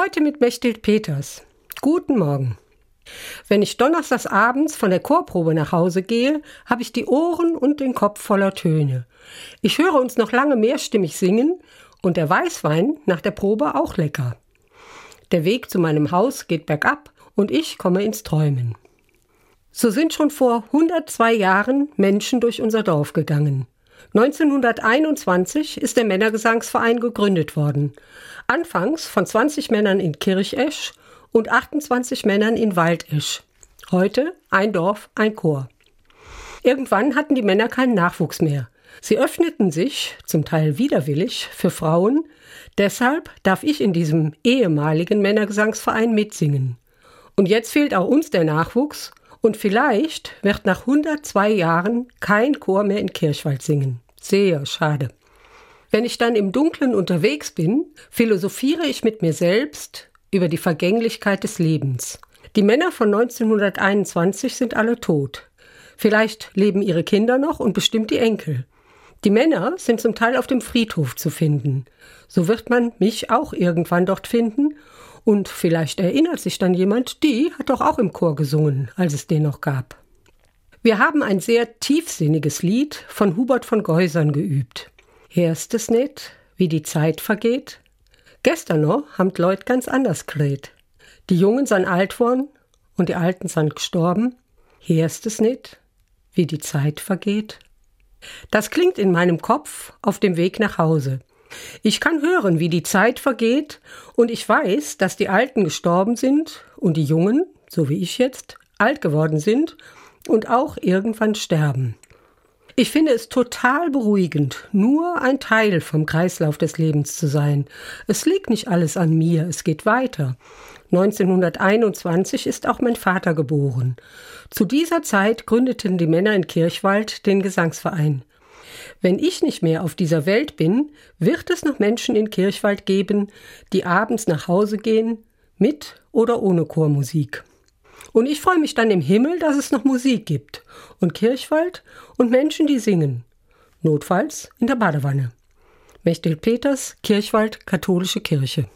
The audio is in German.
Heute mit Mechthild Peters. Guten Morgen. Wenn ich donnerstags abends von der Chorprobe nach Hause gehe, habe ich die Ohren und den Kopf voller Töne. Ich höre uns noch lange mehrstimmig singen und der Weißwein nach der Probe auch lecker. Der Weg zu meinem Haus geht bergab und ich komme ins Träumen. So sind schon vor 102 Jahren Menschen durch unser Dorf gegangen. 1921 ist der Männergesangsverein gegründet worden. Anfangs von 20 Männern in Kirchesch und 28 Männern in Waldesch. Heute ein Dorf, ein Chor. Irgendwann hatten die Männer keinen Nachwuchs mehr. Sie öffneten sich, zum Teil widerwillig, für Frauen. Deshalb darf ich in diesem ehemaligen Männergesangsverein mitsingen. Und jetzt fehlt auch uns der Nachwuchs und vielleicht wird nach 102 Jahren kein Chor mehr in Kirchwald singen. Sehr schade. Wenn ich dann im Dunkeln unterwegs bin, philosophiere ich mit mir selbst über die Vergänglichkeit des Lebens. Die Männer von 1921 sind alle tot. Vielleicht leben ihre Kinder noch und bestimmt die Enkel. Die Männer sind zum Teil auf dem Friedhof zu finden. So wird man mich auch irgendwann dort finden und vielleicht erinnert sich dann jemand, die hat doch auch im Chor gesungen, als es den noch gab. Wir haben ein sehr tiefsinniges Lied von Hubert von Geusern geübt. Hörst es nicht, wie die Zeit vergeht? Gestern noch haben die Leute ganz anders geredet. Die Jungen sind alt worden und die Alten sind gestorben. Hörst es nicht, wie die Zeit vergeht? Das klingt in meinem Kopf auf dem Weg nach Hause. Ich kann hören, wie die Zeit vergeht, und ich weiß, dass die Alten gestorben sind und die Jungen, so wie ich jetzt, alt geworden sind und auch irgendwann sterben. Ich finde es total beruhigend, nur ein Teil vom Kreislauf des Lebens zu sein. Es liegt nicht alles an mir, es geht weiter. 1921 ist auch mein Vater geboren. Zu dieser Zeit gründeten die Männer in Kirchwald den Gesangsverein. Wenn ich nicht mehr auf dieser Welt bin, wird es noch Menschen in Kirchwald geben, die abends nach Hause gehen, mit oder ohne Chormusik. Und ich freue mich dann im Himmel, dass es noch Musik gibt und Kirchwald und Menschen, die singen. Notfalls in der Badewanne. Mechthild Peters, Kirchwald, Katholische Kirche.